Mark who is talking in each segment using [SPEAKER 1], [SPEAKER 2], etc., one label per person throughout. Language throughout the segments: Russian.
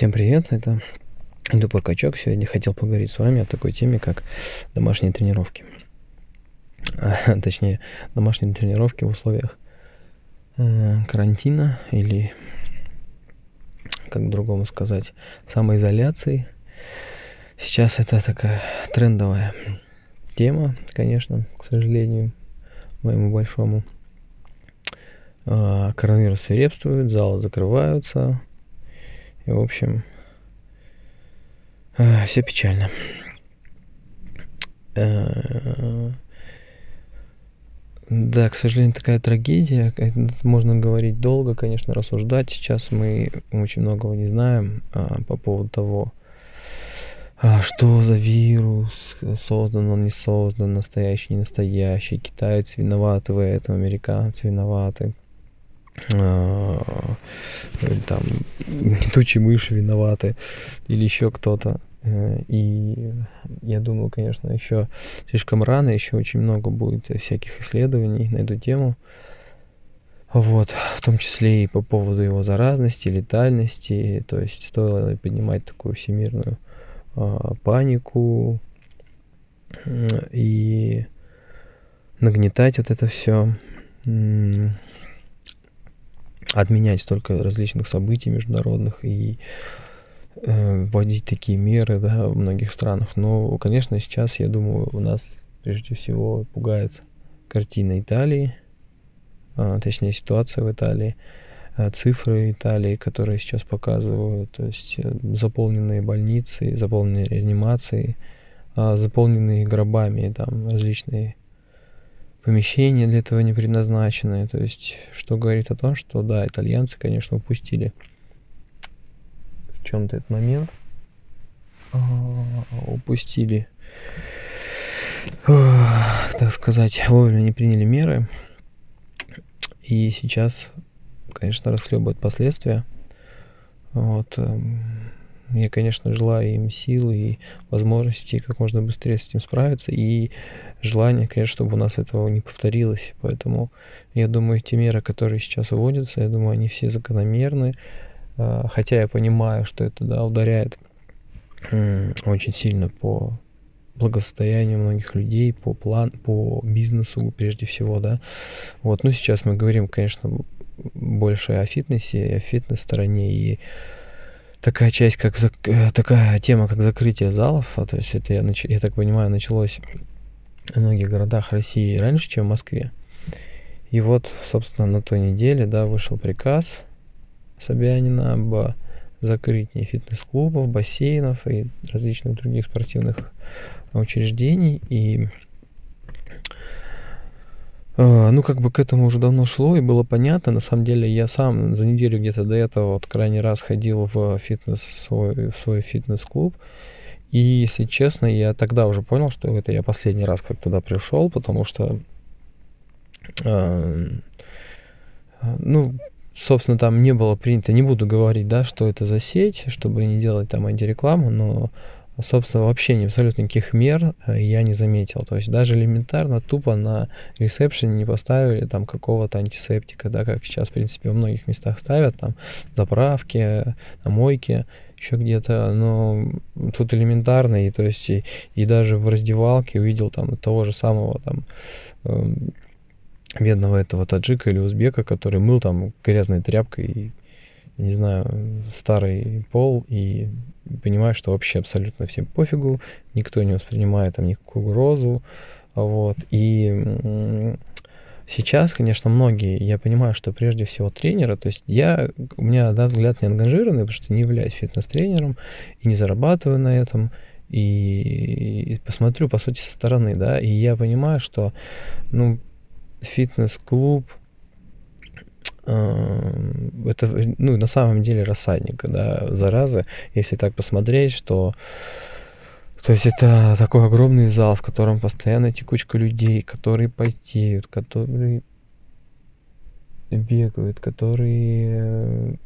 [SPEAKER 1] Всем привет, это Тупой Качок. Сегодня хотел поговорить с вами о такой теме, как домашние тренировки. А, точнее, домашние тренировки в условиях э, карантина или, как другому сказать, самоизоляции. Сейчас это такая трендовая тема, конечно, к сожалению, моему большому. А, коронавирус свирепствует, залы закрываются, в общем, э, все печально. Э, да, к сожалению, такая трагедия. Можно говорить долго, конечно, рассуждать. Сейчас мы очень многого не знаем а, по поводу того, а, что за вирус, создан он, не создан, настоящий, не настоящий. Китайцы виноваты в этом, американцы виноваты. А, там летучие мыши виноваты или еще кто-то. Э, и я думаю, конечно, еще слишком рано, еще очень много будет всяких исследований на эту тему. Вот, в том числе и по поводу его заразности, летальности. То есть стоило ли поднимать такую всемирную а, панику и нагнетать вот это все отменять столько различных событий международных и э, вводить такие меры да, в многих странах. Но, конечно, сейчас, я думаю, у нас прежде всего пугает картина Италии, а, точнее ситуация в Италии, а, цифры Италии, которые сейчас показывают, то есть э, заполненные больницы, заполненные реанимации, а, заполненные гробами, там различные помещения для этого не предназначены. То есть, что говорит о том, что да, итальянцы, конечно, упустили в чем-то этот момент. А, упустили, так сказать, вовремя не приняли меры. И сейчас, конечно, расхлебывают последствия. Вот. Я, конечно, желаю им сил и возможности как можно быстрее с этим справиться. И желание, конечно, чтобы у нас этого не повторилось. Поэтому я думаю, те меры, которые сейчас вводятся, я думаю, они все закономерны. А, хотя я понимаю, что это да, ударяет очень сильно по благосостоянию многих людей, по план, по бизнесу прежде всего, да. Вот, ну сейчас мы говорим, конечно, больше о фитнесе, о фитнес-стороне и такая часть, как э, такая тема, как закрытие залов, а, то есть это, я, нач... я так понимаю, началось в многих городах России раньше, чем в Москве. И вот, собственно, на той неделе, да, вышел приказ Собянина об закрытии фитнес-клубов, бассейнов и различных других спортивных учреждений. И ну, как бы к этому уже давно шло и было понятно. На самом деле, я сам за неделю где-то до этого вот крайний раз ходил в фитнес, свой, в свой фитнес-клуб. И, если честно, я тогда уже понял, что это я последний раз как туда пришел, потому что, э, ну, собственно, там не было принято, не буду говорить, да, что это за сеть, чтобы не делать там антирекламу, но собственно, вообще не абсолютно никаких мер э, я не заметил. То есть даже элементарно тупо на ресепшене не поставили там какого-то антисептика, да, как сейчас, в принципе, во многих местах ставят, там, заправки, на мойке, еще где-то, но тут элементарно, и то есть и, и даже в раздевалке увидел там того же самого там э, бедного этого таджика или узбека, который мыл там грязной тряпкой и не знаю, старый пол и понимаю, что вообще абсолютно всем пофигу, никто не воспринимает там никакую угрозу, вот, и сейчас, конечно, многие, я понимаю, что прежде всего тренеры, то есть я, у меня, да, взгляд не ангажированный, потому что не являюсь фитнес-тренером и не зарабатываю на этом, и, и посмотрю, по сути, со стороны, да, и я понимаю, что, ну, фитнес-клуб, это, ну, на самом деле рассадник, да, заразы, если так посмотреть, что то есть это такой огромный зал, в котором постоянно текучка людей, которые потеют, которые бегают, которые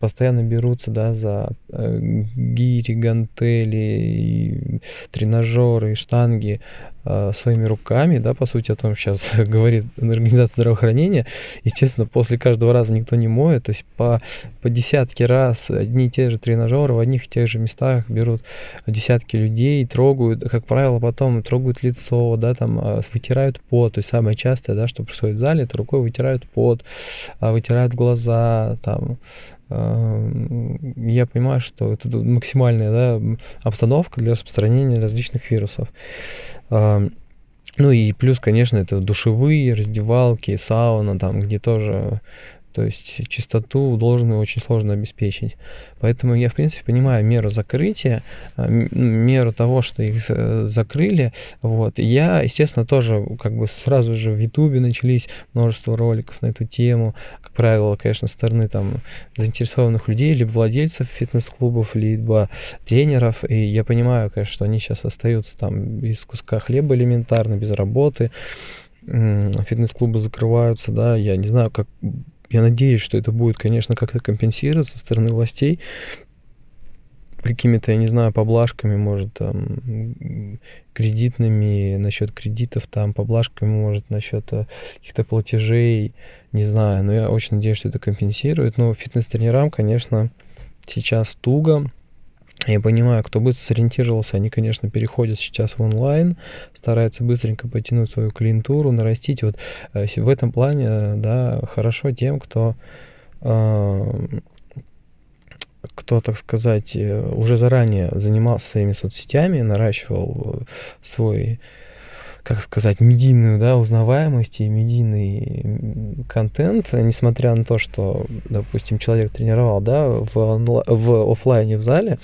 [SPEAKER 1] постоянно берутся, да, за э, гири, гантели, тренажеры, штанги э, своими руками, да, по сути, о том сейчас говорит Организация здравоохранения. Естественно, после каждого раза никто не моет, то есть по, по десятки раз одни и те же тренажеры в одних и тех же местах берут десятки людей, трогают, как правило, потом трогают лицо, да, там вытирают пот, то есть самое частое, да, что происходит в зале, это рукой вытирают пот, вытирают глаза, там, я понимаю, что это максимальная да, обстановка для распространения различных вирусов. Ну и плюс, конечно, это душевые, раздевалки, сауна, там, где тоже то есть чистоту должны очень сложно обеспечить. Поэтому я, в принципе, понимаю меру закрытия, а, меру того, что их э, закрыли. Вот. Я, естественно, тоже как бы сразу же в Ютубе начались множество роликов на эту тему. Как правило, конечно, со стороны там заинтересованных людей, либо владельцев фитнес-клубов, либо тренеров. И я понимаю, конечно, что они сейчас остаются там без куска хлеба элементарно, без работы фитнес-клубы закрываются, да, я не знаю, как я надеюсь, что это будет, конечно, как-то компенсироваться со стороны властей какими-то, я не знаю, поблажками, может, там, кредитными, насчет кредитов, там, поблажками, может, насчет э, каких-то платежей, не знаю, но я очень надеюсь, что это компенсирует. Но фитнес-тренерам, конечно, сейчас туго, я понимаю, кто быстро сориентировался, они, конечно, переходят сейчас в онлайн, стараются быстренько потянуть свою клиентуру, нарастить. Вот э, в этом плане, да, хорошо тем, кто э, кто, так сказать, э, уже заранее занимался своими соцсетями, наращивал свой как сказать, медийную да, узнаваемость и медийный контент, несмотря на то, что, допустим, человек тренировал да, в, онла- в офлайне в зале,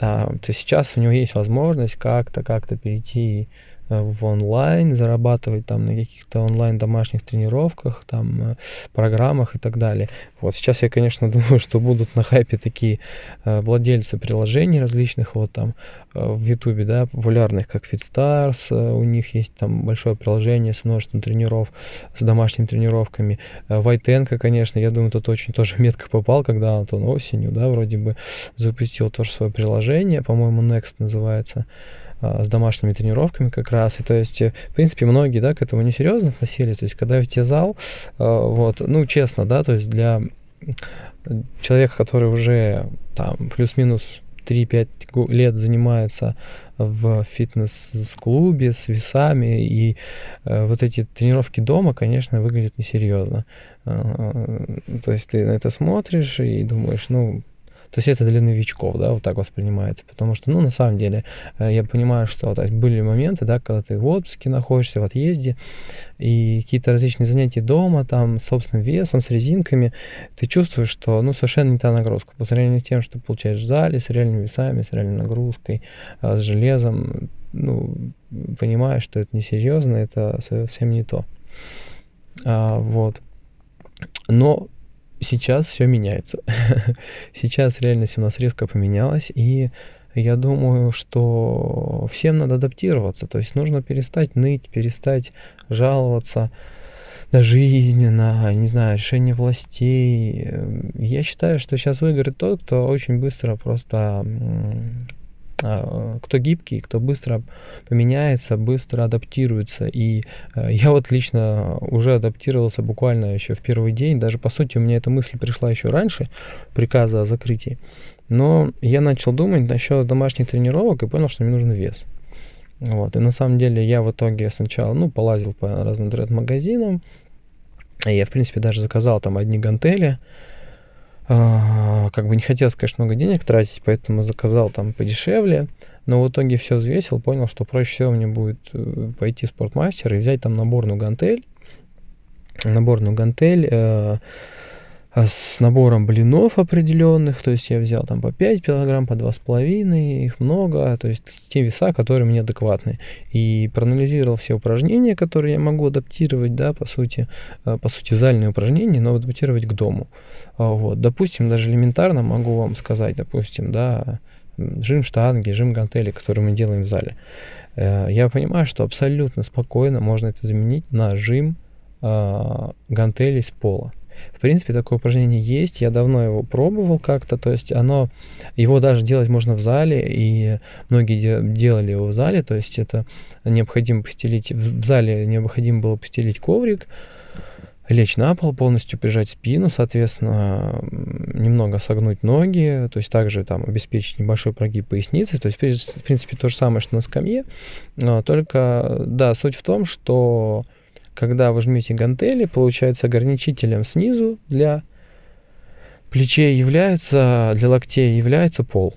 [SPEAKER 1] а, то сейчас у него есть возможность как-то как-то перейти в онлайн, зарабатывать там на каких-то онлайн домашних тренировках, там э, программах и так далее. Вот сейчас я, конечно, думаю, что будут на хайпе такие э, владельцы приложений различных, вот там в Ютубе, да, популярных, как FitStars, у них есть там большое приложение с множеством тренеров, с домашними тренировками. Вайтенко, конечно, я думаю, тут очень тоже метко попал, когда он осенью, да, вроде бы запустил тоже свое приложение, по-моему, Next называется. А, с домашними тренировками как раз. И то есть, э, в принципе, многие, да, к этому несерьезно относились. То есть, когда в зал, а, вот, ну, честно, да, то есть для человека, который уже там плюс-минус 3-5 лет занимается в фитнес-клубе с весами, и э, вот эти тренировки дома, конечно, выглядят несерьезно. Э, то есть ты на это смотришь и думаешь, ну, то есть это для новичков, да, вот так воспринимается. Потому что, ну, на самом деле, э, я понимаю, что то есть, были моменты, да, когда ты в отпуске находишься, в отъезде, и какие-то различные занятия дома, там, с собственным весом, с резинками, ты чувствуешь, что, ну, совершенно не та нагрузка. По сравнению с тем, что получаешь в зале, с реальными весами, с реальной нагрузкой, э, с железом, ну, понимаешь, что это несерьезно, это совсем не то. А, вот. Но сейчас все меняется. сейчас реальность у нас резко поменялась, и я думаю, что всем надо адаптироваться. То есть нужно перестать ныть, перестать жаловаться на жизнь, на, не знаю, решение властей. Я считаю, что сейчас выиграет тот, кто очень быстро просто кто гибкий, кто быстро поменяется, быстро адаптируется. И э, я вот лично уже адаптировался буквально еще в первый день. Даже по сути у меня эта мысль пришла еще раньше приказа о закрытии. Но я начал думать насчет домашних тренировок и понял, что мне нужен вес. Вот. И на самом деле я в итоге сначала, ну, полазил по разным интернет-магазинам. Я, в принципе, даже заказал там одни гантели. А, как бы не хотелось, конечно, много денег тратить, поэтому заказал там подешевле. Но в итоге все взвесил, понял, что проще всего мне будет э, пойти в спортмастер и взять там наборную гантель. Наборную гантель. А с набором блинов определенных, то есть я взял там по 5 килограмм, по 2,5, их много, то есть те веса, которые мне адекватны. И проанализировал все упражнения, которые я могу адаптировать, да, по сути, э, по сути, зальные упражнения, но адаптировать к дому. А, вот, допустим, даже элементарно могу вам сказать, допустим, да, жим штанги, жим гантели, которые мы делаем в зале. Э, я понимаю, что абсолютно спокойно можно это заменить на жим а, гантелей с пола. В принципе, такое упражнение есть, я давно его пробовал как-то, то есть оно, его даже делать можно в зале, и многие де- делали его в зале, то есть это необходимо постелить, в зале необходимо было постелить коврик, лечь на пол, полностью прижать спину, соответственно, немного согнуть ноги, то есть также там обеспечить небольшой прогиб поясницы, то есть, в принципе, то же самое, что на скамье, только, да, суть в том, что когда вы жмете гантели, получается ограничителем снизу для плечей является, для локтей является пол.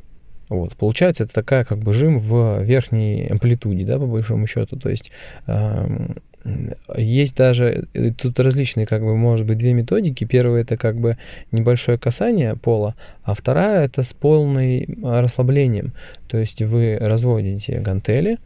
[SPEAKER 1] Вот, получается, это такая как бы жим в верхней амплитуде, да, по большому счету. То есть э, есть даже, э, тут различные, как бы, может быть, две методики. Первая это как бы небольшое касание пола, а вторая это с полным расслаблением. То есть вы разводите гантели,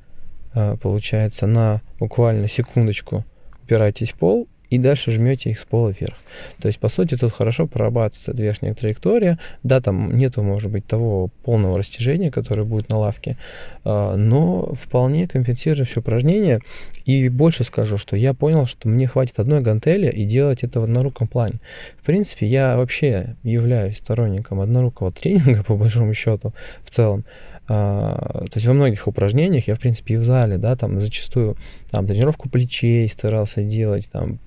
[SPEAKER 1] э, получается, на буквально секундочку упираетесь в пол и дальше жмете их с пола вверх. То есть, по сути, тут хорошо прорабатывается верхняя траектория. Да, там нету, может быть, того полного растяжения, которое будет на лавке, а, но вполне компенсирует все упражнение. И больше скажу, что я понял, что мне хватит одной гантели и делать это в одноруком плане. В принципе, я вообще являюсь сторонником однорукого тренинга, по большому счету, в целом. А, то есть во многих упражнениях я, в принципе, и в зале, да, там зачастую там, тренировку плечей старался делать, там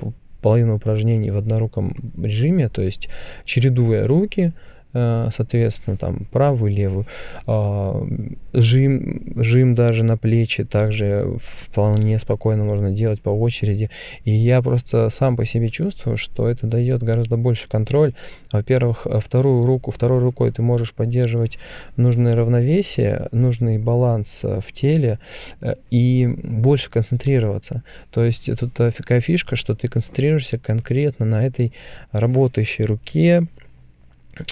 [SPEAKER 1] половину упражнений в одноруком режиме, то есть чередуя руки, соответственно, там правую, левую. А, жим, жим даже на плечи также вполне спокойно можно делать по очереди. И я просто сам по себе чувствую, что это дает гораздо больше контроль. Во-первых, вторую руку, второй рукой ты можешь поддерживать нужное равновесие, нужный баланс э, в теле э, и больше концентрироваться. То есть тут такая фишка, что ты концентрируешься конкретно на этой работающей руке,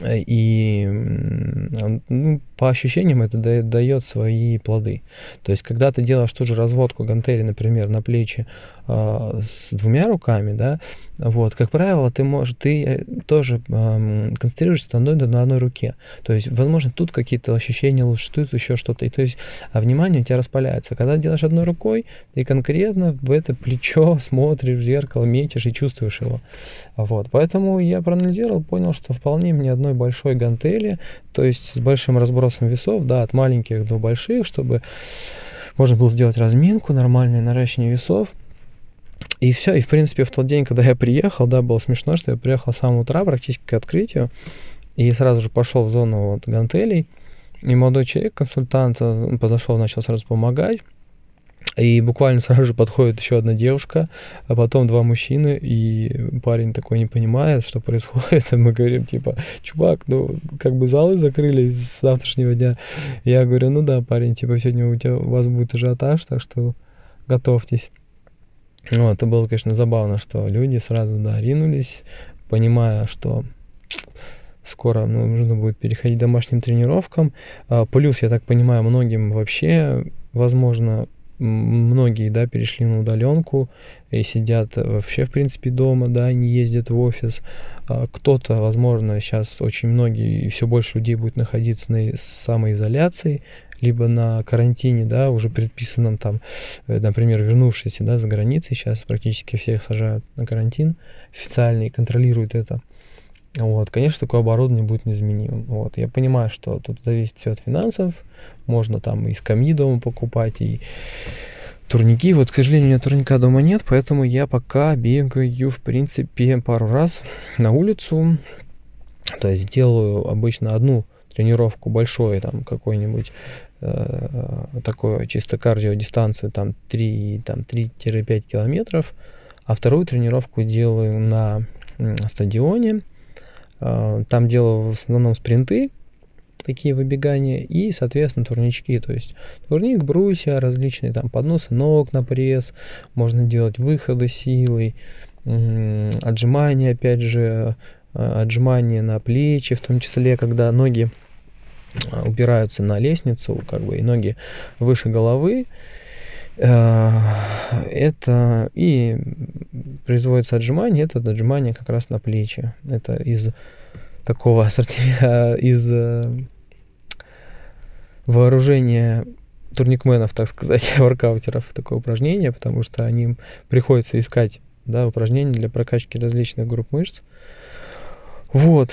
[SPEAKER 1] и ну, по ощущениям это дает свои плоды. То есть, когда ты делаешь ту же разводку гантели, например, на плечи э, с двумя руками, да, вот, как правило, ты можешь, ты э, тоже э, концентрируешься на одной, на одной руке. То есть, возможно, тут какие-то ощущения лучше, тут еще что-то. И то есть, а внимание у тебя распаляется. Когда делаешь одной рукой, ты конкретно в это плечо смотришь в зеркало, метишь и чувствуешь его. Вот. Поэтому я проанализировал, понял, что вполне мне одной большой гантели, то есть с большим разбросом весов, да, от маленьких до больших, чтобы можно было сделать разминку, нормальное наращивание весов. И все, и в принципе в тот день, когда я приехал, да, было смешно, что я приехал с самого утра практически к открытию, и сразу же пошел в зону вот гантелей, и молодой человек, консультант, подошел, начал сразу помогать, и буквально сразу же подходит еще одна девушка, а потом два мужчины, и парень такой не понимает, что происходит. И мы говорим, типа, чувак, ну, как бы залы закрылись с завтрашнего дня. Я говорю, ну да, парень, типа, сегодня у, тебя, у вас будет ажиотаж, так что готовьтесь. Ну, это было, конечно, забавно, что люди сразу, да, ринулись, понимая, что скоро ну, нужно будет переходить к домашним тренировкам. А, плюс, я так понимаю, многим вообще, возможно, многие, да, перешли на удаленку и сидят вообще, в принципе, дома, да, не ездят в офис. А кто-то, возможно, сейчас очень многие и все больше людей будет находиться на самоизоляции, либо на карантине, да, уже предписанном там, э, например, вернувшиеся, да, за границей, сейчас практически всех сажают на карантин официально и контролируют это. Вот, конечно, такое оборудование будет незаменимым. Вот, я понимаю, что тут зависит все от финансов, можно там и скамьи дома покупать, и турники. Вот, к сожалению, у меня турника дома нет, поэтому я пока бегаю, в принципе, пару раз на улицу. То есть делаю обычно одну тренировку большой, там, какой-нибудь э, такой чисто кардиодистанцию, там, 3, там, 3-5 километров, а вторую тренировку делаю на стадионе. Э, там делаю в основном спринты, такие выбегания и, соответственно, турнички. То есть турник, брусья, различные там подносы ног на пресс, можно делать выходы силой, отжимания, опять же, а, отжимания на плечи, в том числе, когда ноги а, упираются на лестницу, как бы, и ноги выше головы, а, это и производится отжимание, это отжимание как раз на плечи. Это из такого ассортимента, из вооружение турникменов, так сказать, воркаутеров такое упражнение, потому что они приходится искать да, упражнения для прокачки различных групп мышц. Вот.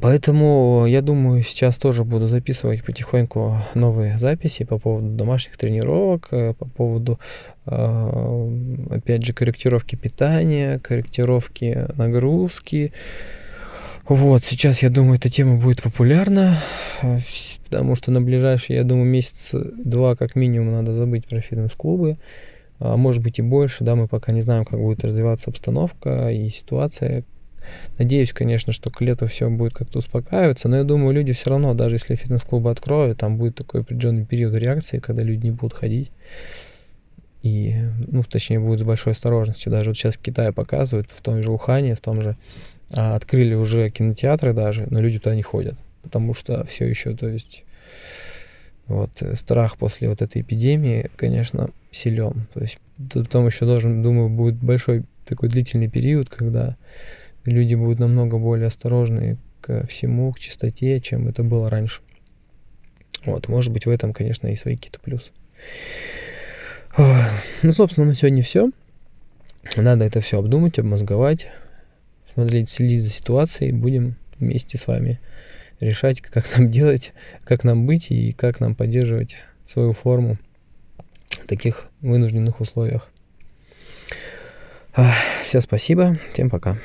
[SPEAKER 1] Поэтому я думаю, сейчас тоже буду записывать потихоньку новые записи по поводу домашних тренировок, э, по поводу, э, опять же, корректировки питания, корректировки нагрузки. Вот, сейчас, я думаю, эта тема будет популярна, э, потому что на ближайшие, я думаю, месяц-два как минимум надо забыть про фитнес-клубы, а может быть и больше, да, мы пока не знаем, как будет развиваться обстановка и ситуация, Надеюсь, конечно, что к лету все будет как-то успокаиваться, но я думаю, люди все равно, даже если фитнес-клубы откроют, там будет такой определенный период реакции, когда люди не будут ходить. И, ну, точнее, будет с большой осторожностью. Даже вот сейчас в Китае показывают, в том же Ухане, в том же, а, открыли уже кинотеатры даже, но люди туда не ходят, потому что все еще, то есть, вот, э, страх после вот этой эпидемии, конечно, силен. То есть, потом еще должен, думаю, будет большой такой длительный период, когда люди будут намного более осторожны к всему, к чистоте, чем это было раньше. Вот, может быть, в этом, конечно, и свои какие-то плюсы. Ну, собственно, на сегодня все. Надо это все обдумать, обмозговать, смотреть, следить за ситуацией. Будем вместе с вами решать, как нам делать, как нам быть и как нам поддерживать свою форму в таких вынужденных условиях. Все, спасибо. Всем пока.